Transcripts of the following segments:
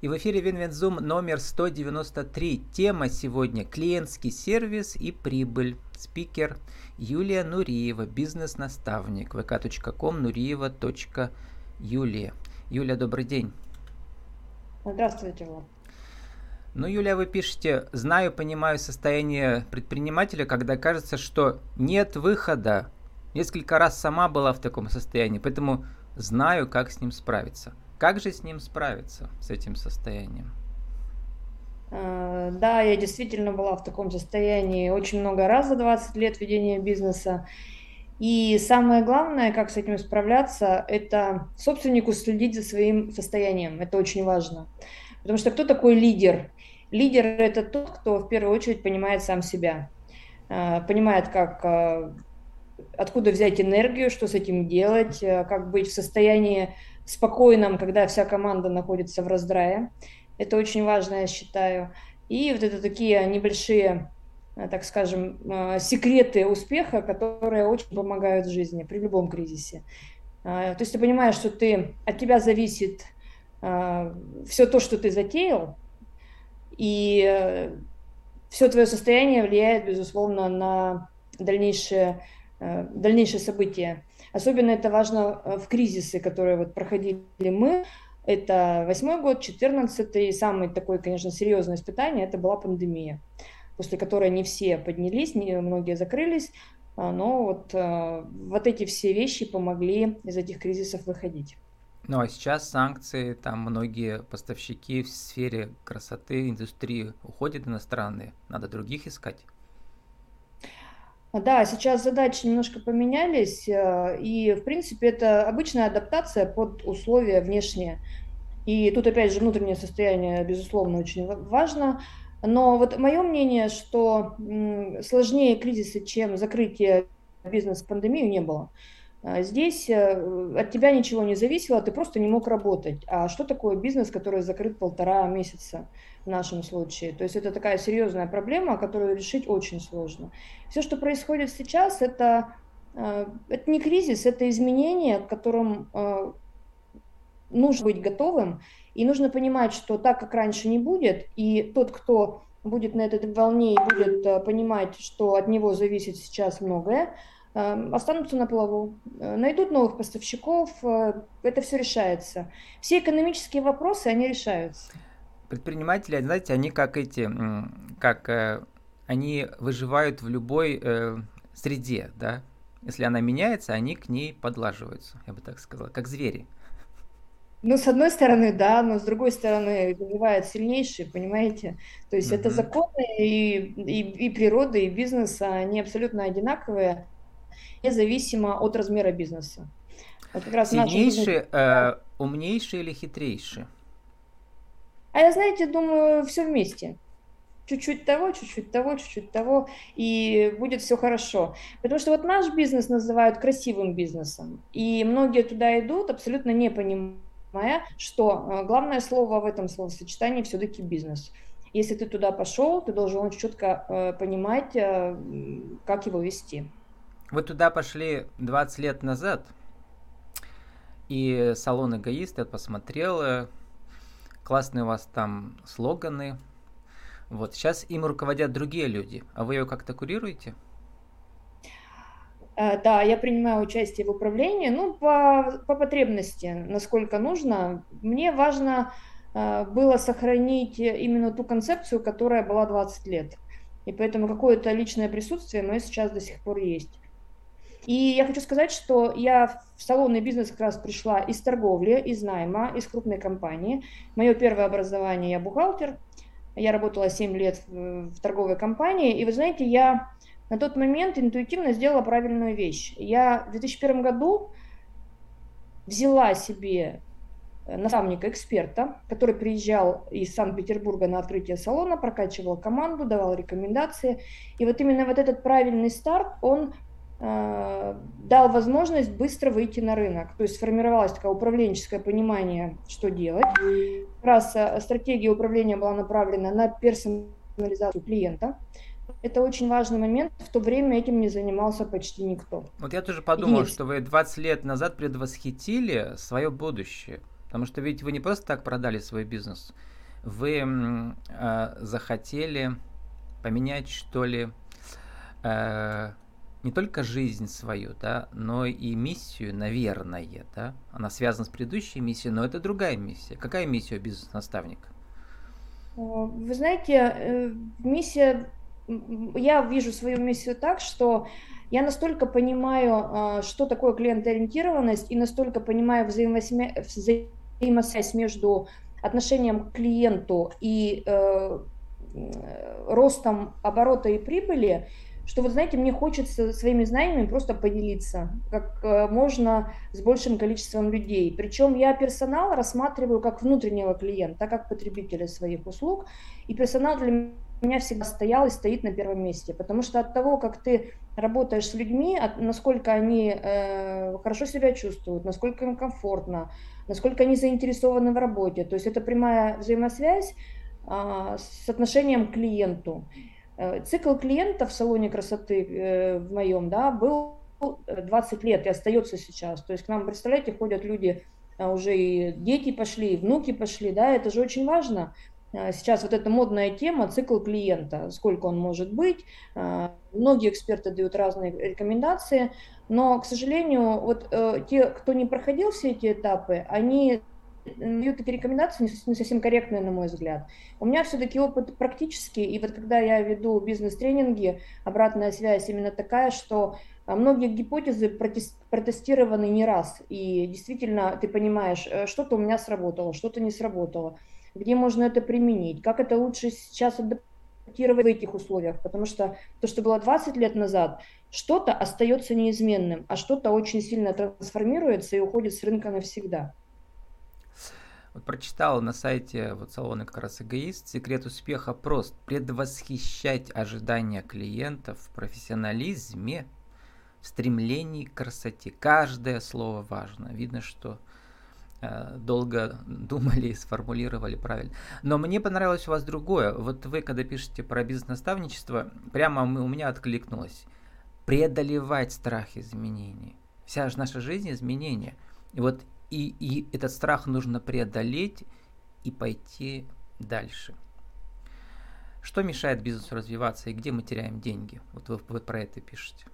И в эфире Винвензум номер 193. Тема сегодня – клиентский сервис и прибыль. Спикер Юлия Нуриева, бизнес-наставник, vk.com, nurieva.юлия. Юлия, добрый день. Здравствуйте, Влад. Ну, Юлия, вы пишете, знаю, понимаю состояние предпринимателя, когда кажется, что нет выхода. Несколько раз сама была в таком состоянии, поэтому знаю, как с ним справиться. Как же с ним справиться, с этим состоянием? Э, да, я действительно была в таком состоянии очень много раз за 20 лет ведения бизнеса. И самое главное, как с этим справляться, это собственнику следить за своим состоянием. Это очень важно. Потому что кто такой лидер? Лидер – это тот, кто в первую очередь понимает сам себя, э, понимает, как, э, откуда взять энергию, что с этим делать, как быть в состоянии спокойном, когда вся команда находится в раздрае. Это очень важно, я считаю. И вот это такие небольшие, э, так скажем, э, секреты успеха, которые очень помогают в жизни при любом кризисе. Э, то есть ты понимаешь, что ты, от тебя зависит все то, что ты затеял, и все твое состояние влияет, безусловно, на дальнейшее, дальнейшее событие. Особенно это важно в кризисы, которые вот проходили мы. Это восьмой год, четырнадцатый, самый такой, конечно, серьезное испытание, это была пандемия, после которой не все поднялись, не, многие закрылись, а, но вот, а, вот эти все вещи помогли из этих кризисов выходить. Ну а сейчас санкции, там многие поставщики в сфере красоты, индустрии уходят иностранные, надо других искать. Да, сейчас задачи немножко поменялись, э, и, в принципе, это обычная адаптация под условия внешние. И тут, опять же, внутреннее состояние, безусловно, очень важно. Но вот мое мнение, что сложнее кризиса, чем закрытие бизнеса в пандемию, не было. А здесь э, от тебя ничего не зависело, ты просто не мог работать. А что такое бизнес, который закрыт полтора месяца в нашем случае? То есть это такая серьезная проблема, которую решить очень сложно. Все, что происходит сейчас, это, э, это не кризис, это изменение, к которым э, нужно быть готовым. И нужно понимать, что так, как раньше, не будет. И тот, кто будет на этой волне и будет понимать, что от него зависит сейчас многое, останутся на плаву, э, найдут новых поставщиков, э, это все решается. Все экономические вопросы, они решаются. Предприниматели, знаете, они как эти, как э, они выживают в любой э, среде, да. Если она меняется, они к ней подлаживаются, я бы так сказала, как звери. Ну, с одной стороны, да, но с другой стороны, выживает сильнейший, понимаете? То есть mm-hmm. это законы и, и, и природы, и бизнеса, они абсолютно одинаковые независимо от размера бизнеса. Вот как раз Сильнейший, э, умнейший или хитрейший? А я, знаете, думаю, все вместе. Чуть-чуть того, чуть-чуть того, чуть-чуть того, и будет все хорошо. Потому что вот наш бизнес называют красивым бизнесом, и многие туда идут, абсолютно не понимая, что э, главное слово в этом словосочетании все-таки бизнес. Если ты туда пошел, ты должен четко э, понимать, э, как его вести. Вы туда пошли 20 лет назад, и салон эгоист, я посмотрел, классные у вас там слоганы. Вот, сейчас им руководят другие люди, а вы ее как-то курируете? Э, да, я принимаю участие в управлении, ну, по, по потребности, насколько нужно. Мне важно э, было сохранить именно ту концепцию, которая была 20 лет. И поэтому какое-то личное присутствие мое сейчас до сих пор есть. И я хочу сказать, что я в салонный бизнес как раз пришла из торговли, из найма, из крупной компании. Мое первое образование, я бухгалтер. Я работала 7 лет в, в торговой компании. И вы знаете, я на тот момент интуитивно сделала правильную вещь. Я в 2001 году взяла себе наставника, эксперта, который приезжал из Санкт-Петербурга на открытие салона, прокачивал команду, давал рекомендации. И вот именно вот этот правильный старт, он дал возможность быстро выйти на рынок. То есть сформировалось такое управленческое понимание, что делать. Как раз э, стратегия управления была направлена на персонализацию клиента. Это очень важный момент. В то время этим не занимался почти никто. Вот я тоже подумал, Единственное. что вы 20 лет назад предвосхитили свое будущее. Потому что ведь вы не просто так продали свой бизнес, вы э, захотели поменять, что ли, э, не только жизнь свою, да, но и миссию, наверное, да. Она связана с предыдущей миссией, но это другая миссия. Какая миссия у бизнес-наставника? Вы знаете, э, миссия, я вижу свою миссию так, что я настолько понимаю, а, что такое клиентоориентированность, и настолько понимаю взаимосвязь между отношением к клиенту и э, ростом оборота и прибыли, что, вот знаете, мне хочется своими знаниями просто поделиться как э, можно с большим количеством людей. Причем я персонал рассматриваю как внутреннего клиента, как потребителя своих услуг, и персонал для меня всегда стоял и стоит на первом месте, потому что от того, как ты работаешь с людьми, от, насколько они э, хорошо себя чувствуют, насколько им комфортно, насколько они заинтересованы в работе, то есть это прямая взаимосвязь э, с отношением к клиенту. Э, цикл клиента в салоне красоты э, в моем, да, был 20 лет и остается сейчас. То есть к нам, представляете, ходят люди, уже и дети пошли, и внуки пошли, да, это же очень важно. Сейчас вот эта модная тема, цикл клиента, сколько он может быть. Многие эксперты дают разные рекомендации, но, к сожалению, вот э, те, кто не проходил все эти этапы, они дают такие рекомендации не совсем корректные, на мой взгляд. У меня все-таки опыт практический, и вот когда я веду бизнес-тренинги, обратная связь именно такая, что а, многие гипотезы протестированы не раз, и действительно ты понимаешь, э, что-то у меня сработало, что-то не сработало, где можно это применить, как это лучше сейчас адаптировать в этих условиях, потому что то, что было 20 лет назад, что-то остается неизменным, а что-то очень сильно трансформируется и уходит с рынка навсегда. Вот прочитал на сайте вот салона как раз эгоист. Секрет успеха прост. Предвосхищать ожидания клиентов в профессионализме, в стремлении к красоте. Каждое слово важно. Видно, что э, долго думали и сформулировали правильно. Но мне понравилось у вас другое. Вот вы, когда пишете про бизнес-наставничество, прямо у меня откликнулось. Преодолевать страх изменений. Вся же наша жизнь изменения. И вот и, и этот страх нужно преодолеть и пойти дальше. Что мешает бизнесу развиваться и где мы теряем деньги? Вот вы, вы про это пишете.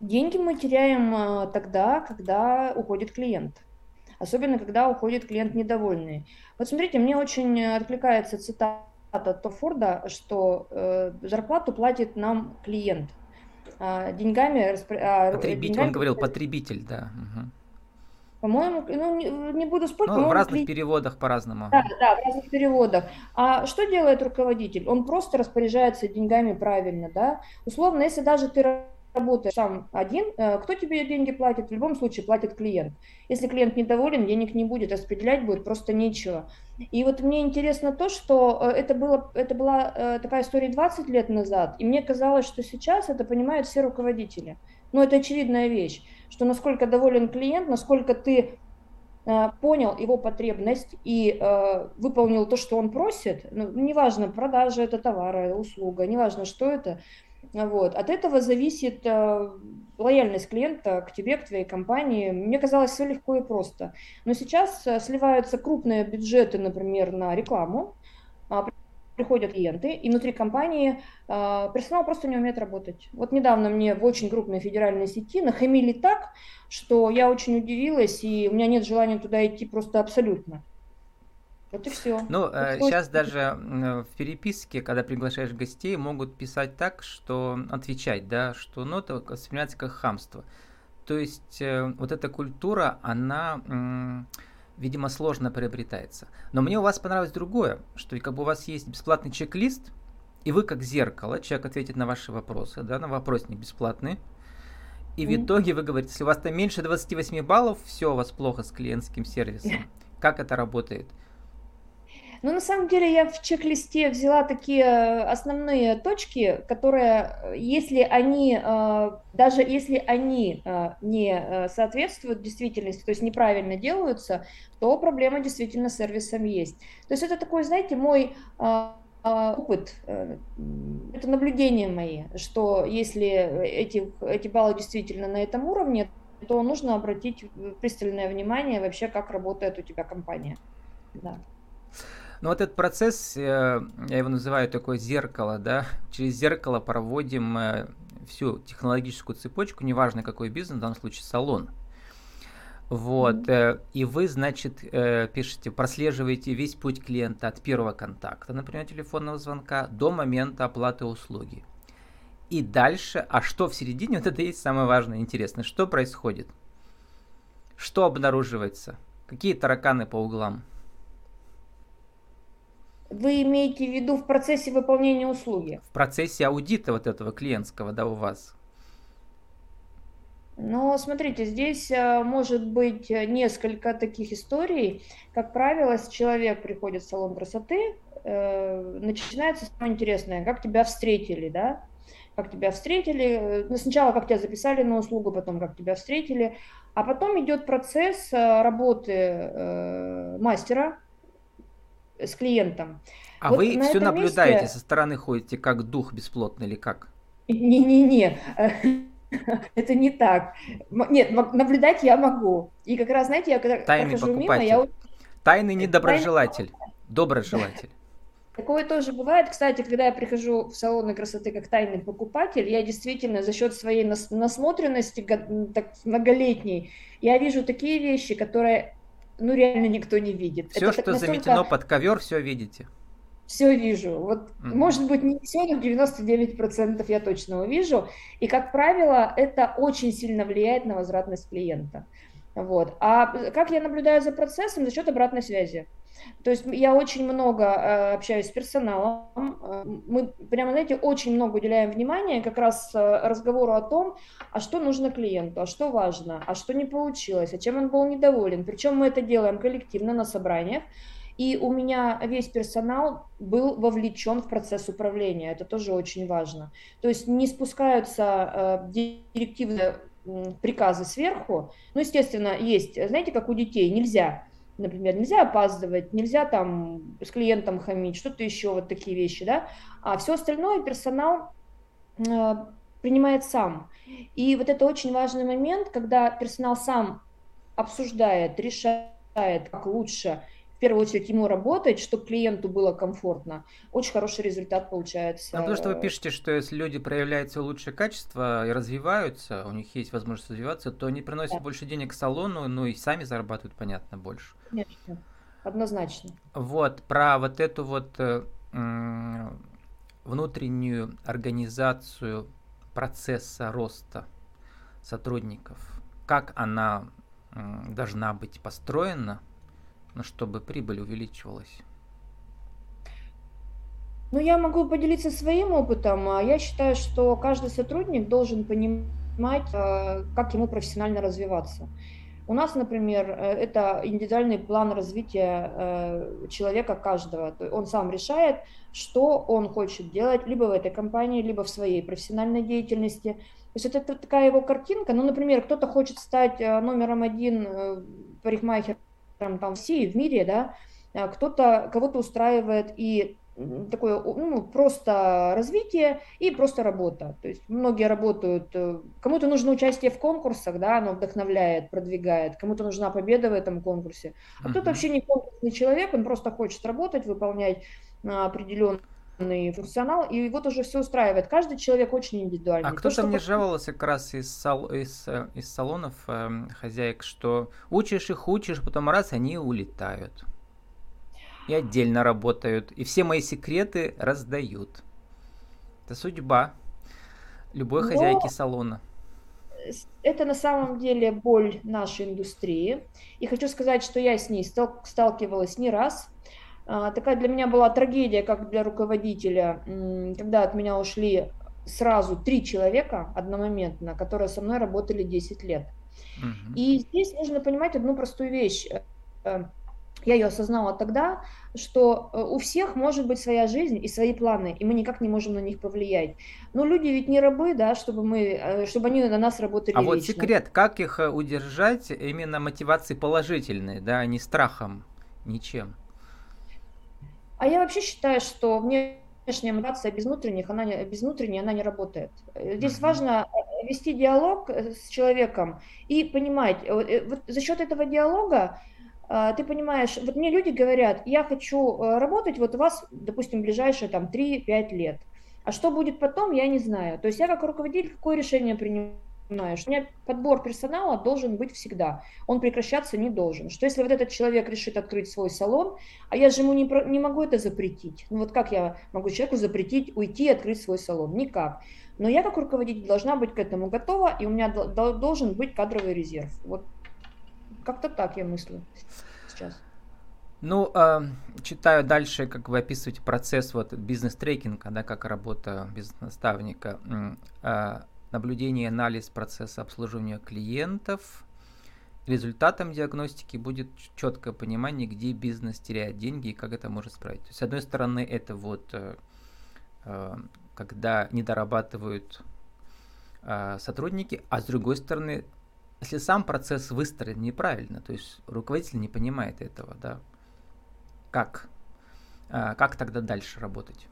Деньги мы теряем а, тогда, когда уходит клиент. Особенно, когда уходит клиент недовольный. Вот смотрите, мне очень откликается цитата Тофорда, что э, зарплату платит нам клиент – деньгами... А, потребитель, деньгами... он говорил потребитель, да. Угу. По-моему, ну не, буду спорить. Ну, в разных кли... переводах по-разному. Да, да, в разных переводах. А что делает руководитель? Он просто распоряжается деньгами правильно, да. Условно, если даже ты работаешь сам один, э, кто тебе деньги платит? В любом случае платит клиент. Если клиент недоволен, денег не будет, распределять будет просто нечего. И вот мне интересно то, что э, это, было, это была э, такая история 20 лет назад, и мне казалось, что сейчас это понимают все руководители. Но это очевидная вещь, что насколько доволен клиент, насколько ты понял его потребность и э, выполнил то, что он просит, ну, неважно, продажа это товара, услуга, неважно, что это, вот. От этого зависит э, лояльность клиента к тебе, к твоей компании. Мне казалось, все легко и просто. Но сейчас э, сливаются крупные бюджеты, например, на рекламу, э, приходят клиенты, и внутри компании э, персонал просто не умеет работать. Вот недавно мне в очень крупной федеральной сети нахамили так, что я очень удивилась, и у меня нет желания туда идти просто абсолютно. Вот и все. Ну, э, сейчас даже в переписке, когда приглашаешь гостей, могут писать так, что отвечать, да, что ну, это воспринимается как хамство. То есть э, вот эта культура, она, видимо, сложно приобретается. Но мне у вас понравилось другое, что как бы у вас есть бесплатный чек-лист, и вы как зеркало, человек ответит на ваши вопросы, да, на вопросник бесплатный, и в итоге вы говорите, если у вас там меньше 28 баллов, все у вас плохо с клиентским сервисом. Как это работает? Но ну, на самом деле я в чек-листе взяла такие э, основные точки, которые, э, если они, э, даже если они не соответствуют действительности, то есть неправильно делаются, то проблема действительно с сервисом есть. То есть это такой, знаете, мой опыт, это наблюдение мои, что если эти, эти баллы действительно на этом уровне, то нужно обратить пристальное внимание вообще, как работает у тебя компания. Да. Ну вот этот процесс, э, я его называю такое зеркало, да, через зеркало проводим э, всю технологическую цепочку, неважно какой бизнес, в данном случае салон. Вот, mm-hmm. и вы, значит, пишете, прослеживаете весь путь клиента от первого контакта, например, телефонного звонка, до момента оплаты услуги. И дальше, а что в середине, вот это и есть самое важное, интересное, что происходит? Что обнаруживается? Какие тараканы по углам? Вы имеете в виду в процессе выполнения услуги? В процессе аудита вот этого клиентского, да, у вас. Но смотрите, здесь э, может быть несколько таких историй. Как правило, человек приходит в салон красоты, э, начинается самое интересное, как тебя встретили, да? Как тебя встретили. Ну, сначала как тебя записали на услугу, потом как тебя встретили. А потом идет процесс э, работы мастера, с клиентом. А вот вы все наблюдаете месте... со стороны, ходите как дух бесплотный или как? Не-не-не, это не так. Нет, наблюдать я могу. И как раз, знаете, я когда Тайный прохожу мимо, я... Тайный недоброжелатель, доброжелатель. Такое тоже бывает. Кстати, когда я прихожу в салоны красоты как тайный покупатель, я действительно за счет своей насмотренности так, многолетней, я вижу такие вещи, которые ну реально никто не видит. Все, Это что настолько... заметено под ковер, все видите. Все вижу. Вот, mm-hmm. может быть, не все, но 99% я точно увижу. И, как правило, это очень сильно влияет на возвратность клиента. Вот. А как я наблюдаю за процессом? За счет обратной связи. То есть я очень много э, общаюсь с персоналом, э, мы прямо, знаете, очень много уделяем внимания как раз э, разговору о том, а что нужно клиенту, а что важно, а что не получилось, а чем он был недоволен. Причем мы это делаем коллективно на собраниях, и у меня весь персонал был вовлечен в процесс управления, это тоже очень важно. То есть не спускаются директивные приказы сверху, ну, естественно, есть, знаете, как у детей, нельзя например, нельзя опаздывать, нельзя там с клиентом хамить, что-то еще, вот такие вещи, да, а все остальное персонал э, принимает сам. И вот это очень важный момент, когда персонал сам обсуждает, решает, как лучше первую очередь ему работать, чтобы клиенту было комфортно, очень хороший результат получается. Ну, потому что вы пишете, что если люди проявляют все лучшее качество и развиваются, у них есть возможность развиваться, то они приносят да. больше денег салону, ну и сами зарабатывают, понятно, больше. Конечно, однозначно. Вот, про вот эту вот э, внутреннюю организацию процесса роста сотрудников, как она должна быть построена – ну, чтобы прибыль увеличивалась? Ну, я могу поделиться своим опытом. А я считаю, что каждый сотрудник должен понимать, э, как ему профессионально развиваться. У нас, например, э, это индивидуальный план развития э, человека каждого. Он сам решает, что он хочет делать либо в этой компании, либо в своей профессиональной деятельности. То есть это такая его картинка. Ну, например, кто-то хочет стать номером один парикмахер там, там в России, в мире, да, а кто-то, кого-то устраивает и такое ну, просто развитие и просто работа. То есть многие работают, э, кому-то нужно участие в конкурсах, да, оно вдохновляет, продвигает, кому-то нужна победа в этом конкурсе, а кто-то вообще не конкурсный человек, он просто хочет работать, выполнять определенные функционал, и вот уже все устраивает. Каждый человек очень индивидуальный. А кто-то мне жаловался как раз из, сал, из, э, из салонов э, хозяек, что учишь их, учишь, потом раз, они улетают. И отдельно работают. И все мои секреты раздают. Это судьба любой Но... хозяйки салона это на самом деле боль нашей индустрии. И хочу сказать, что я с ней сталкивалась не раз. А, такая для меня была трагедия, как для руководителя, когда от меня ушли сразу три человека одномоментно, которые со мной работали 10 лет. Угу. И здесь нужно понимать одну простую вещь. Э, я ее осознала тогда, что э, у всех может быть своя жизнь и свои планы, и мы никак не можем на них повлиять. Но люди ведь не рабы, да, чтобы мы, э, чтобы они на нас работали. А вечно. вот секрет, как их удержать именно мотивацией положительной, да, а не страхом, ничем. А я вообще считаю, что внешняя мотивация без внутренних, она не, без внутренней она не работает. Здесь важно вести диалог э, с человеком и понимать, вот за счет этого диалога ты понимаешь, вот мне люди говорят, я хочу работать, вот у вас, допустим, ближайшие там 3-5 лет, а что будет потом, я не знаю. То есть я как руководитель какое решение принимаю? Что у меня подбор персонала должен быть всегда. Он прекращаться не должен. Что если вот этот человек решит открыть свой салон, а я же ему не, не могу это запретить. Ну вот как я могу человеку запретить уйти и открыть свой салон? Никак. Но я как руководитель должна быть к этому готова, и у меня должен быть кадровый резерв. Вот как-то так я мыслю сейчас. Ну, э, читаю дальше, как вы описываете процесс вот бизнес-трекинга, да, как работа бизнес-наставника. Э, наблюдение и анализ процесса обслуживания клиентов. Результатом диагностики будет четкое понимание, где бизнес теряет деньги и как это может исправить. То есть, с одной стороны, это вот э, э, когда не дорабатывают э, сотрудники, а с другой стороны, если сам процесс выстроен неправильно, то есть руководитель не понимает этого, да, как, как тогда дальше работать?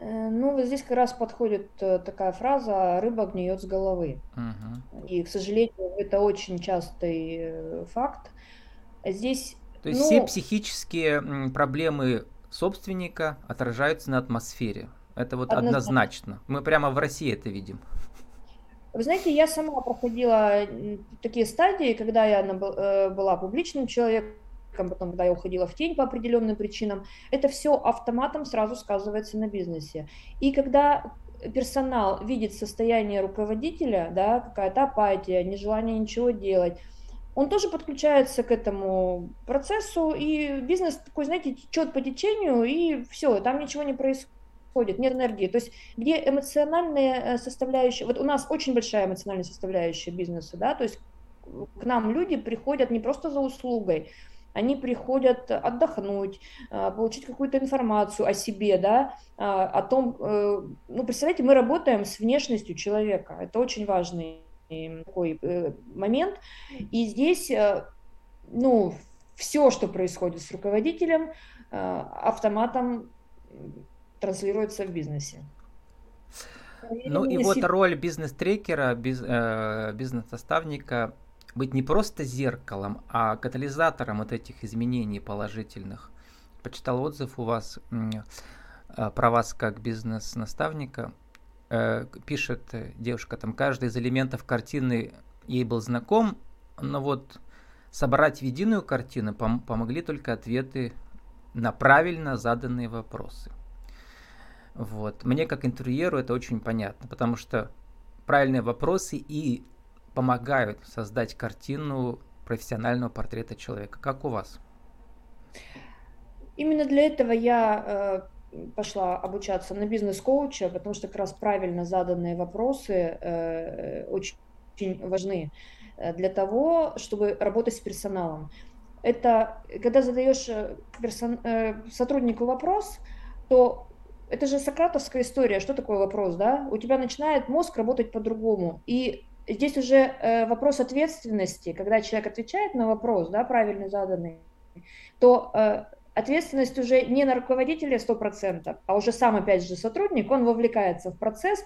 Э, ну, вот здесь как раз подходит э, такая фраза «рыба гниет с головы». Угу. И, к сожалению, это очень частый э, факт. Здесь, То есть ну, все психические проблемы собственника отражаются на атмосфере. Это вот однозначно. однозначно. Мы прямо в России это видим. Вы знаете, я сама проходила такие стадии, когда я была публичным человеком, потом, когда я уходила в тень по определенным причинам, это все автоматом сразу сказывается на бизнесе. И когда персонал видит состояние руководителя, да, какая-то апатия, нежелание ничего делать, он тоже подключается к этому процессу, и бизнес такой, знаете, течет по течению, и все, там ничего не происходит нет энергии. То есть где эмоциональная э, составляющая, вот у нас очень большая эмоциональная составляющая бизнеса, да, то есть к нам люди приходят не просто за услугой, они приходят отдохнуть, а, получить какую-то информацию о себе, да, а, о том, э, ну, представляете, мы работаем с внешностью человека, это очень важный такой э, момент, и здесь, э, ну, все, что происходит с руководителем, автоматом транслируется в бизнесе. Ну и вот роль бизнес-трекера, бизнес-наставника быть не просто зеркалом, а катализатором вот этих изменений положительных. Почитал отзыв у вас э, про вас как бизнес-наставника. Э, пишет девушка, там каждый из элементов картины ей был знаком, но вот собрать в единую картину пом- помогли только ответы на правильно заданные вопросы. Вот. Мне как интерьеру это очень понятно, потому что правильные вопросы и помогают создать картину профессионального портрета человека. Как у вас? Именно для этого я э, пошла обучаться на бизнес-коуча, потому что как раз правильно заданные вопросы э, очень, важны э, для того, чтобы работать с персоналом. Это когда задаешь персон, сотруднику вопрос, то это же сократовская история. Что такое вопрос, да? У тебя начинает мозг работать по-другому. И здесь уже э, вопрос ответственности, когда человек отвечает на вопрос, да, правильно заданный, то э, ответственность уже не на руководителя 100%, а уже сам, опять же, сотрудник, он вовлекается в процесс,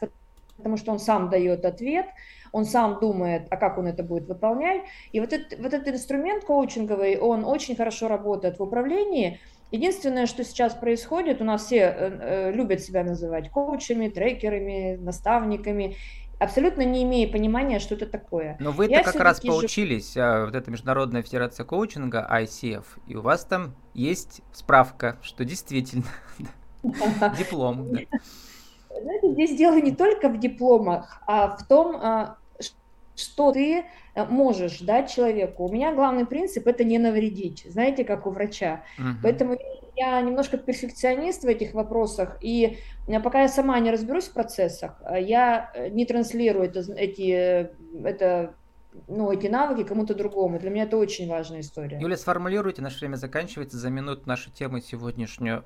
потому что он сам дает ответ, он сам думает, а как он это будет выполнять. И вот, этот, вот этот инструмент коучинговый, он очень хорошо работает в управлении. Единственное, что сейчас происходит, у нас все э, любят себя называть коучами, трекерами, наставниками абсолютно не имея понимания, что это такое. Но вы-то как раз поучились, а, вот эта Международная Федерация Коучинга, ICF, и у вас там есть справка, что действительно диплом. Знаете, здесь дело не только в дипломах, а в том, а, что ты э, можешь дать человеку. У меня главный принцип это не навредить, знаете, как у врача. Угу. Поэтому я немножко перфекционист в этих вопросах, и э, пока я сама не разберусь в процессах, э, я не транслирую это, эти, это ну, эти навыки кому-то другому. Для меня это очень важная история. Юля, сформулируйте, наше время заканчивается за минуту нашу тему сегодняшнюю.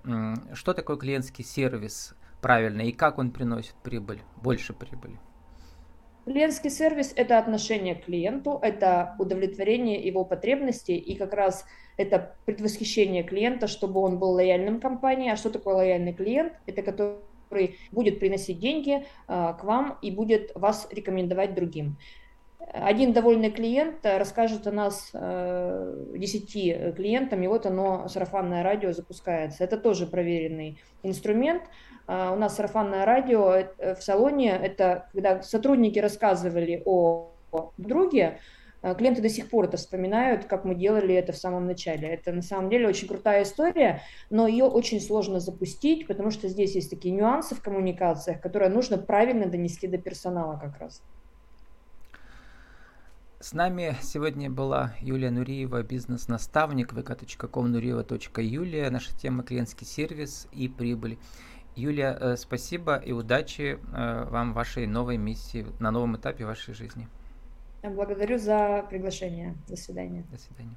Что такое клиентский сервис правильно и как он приносит прибыль, больше прибыли? Клиентский сервис – это отношение к клиенту, это удовлетворение его потребностей и как раз это предвосхищение клиента, чтобы он был лояльным компании. А что такое лояльный клиент? Это который будет приносить деньги к вам и будет вас рекомендовать другим. Один довольный клиент расскажет о нас э, 10 клиентам, и вот оно, сарафанное радио, запускается. Это тоже проверенный инструмент. Uh, у нас сарафанное радио э, в салоне, это когда сотрудники рассказывали о друге, э, клиенты до сих пор это вспоминают, как мы делали это в самом начале. Это на самом деле очень крутая история, но ее очень сложно запустить, потому что здесь есть такие нюансы в коммуникациях, которые нужно правильно донести до персонала как раз. С нами сегодня была Юлия Нуриева, бизнес-наставник vk.com nurieva.юлия. Наша тема клиентский сервис и прибыль. Юлия, э, спасибо и удачи э, вам в вашей новой миссии, на новом этапе вашей жизни. Благодарю за приглашение. До свидания. До свидания.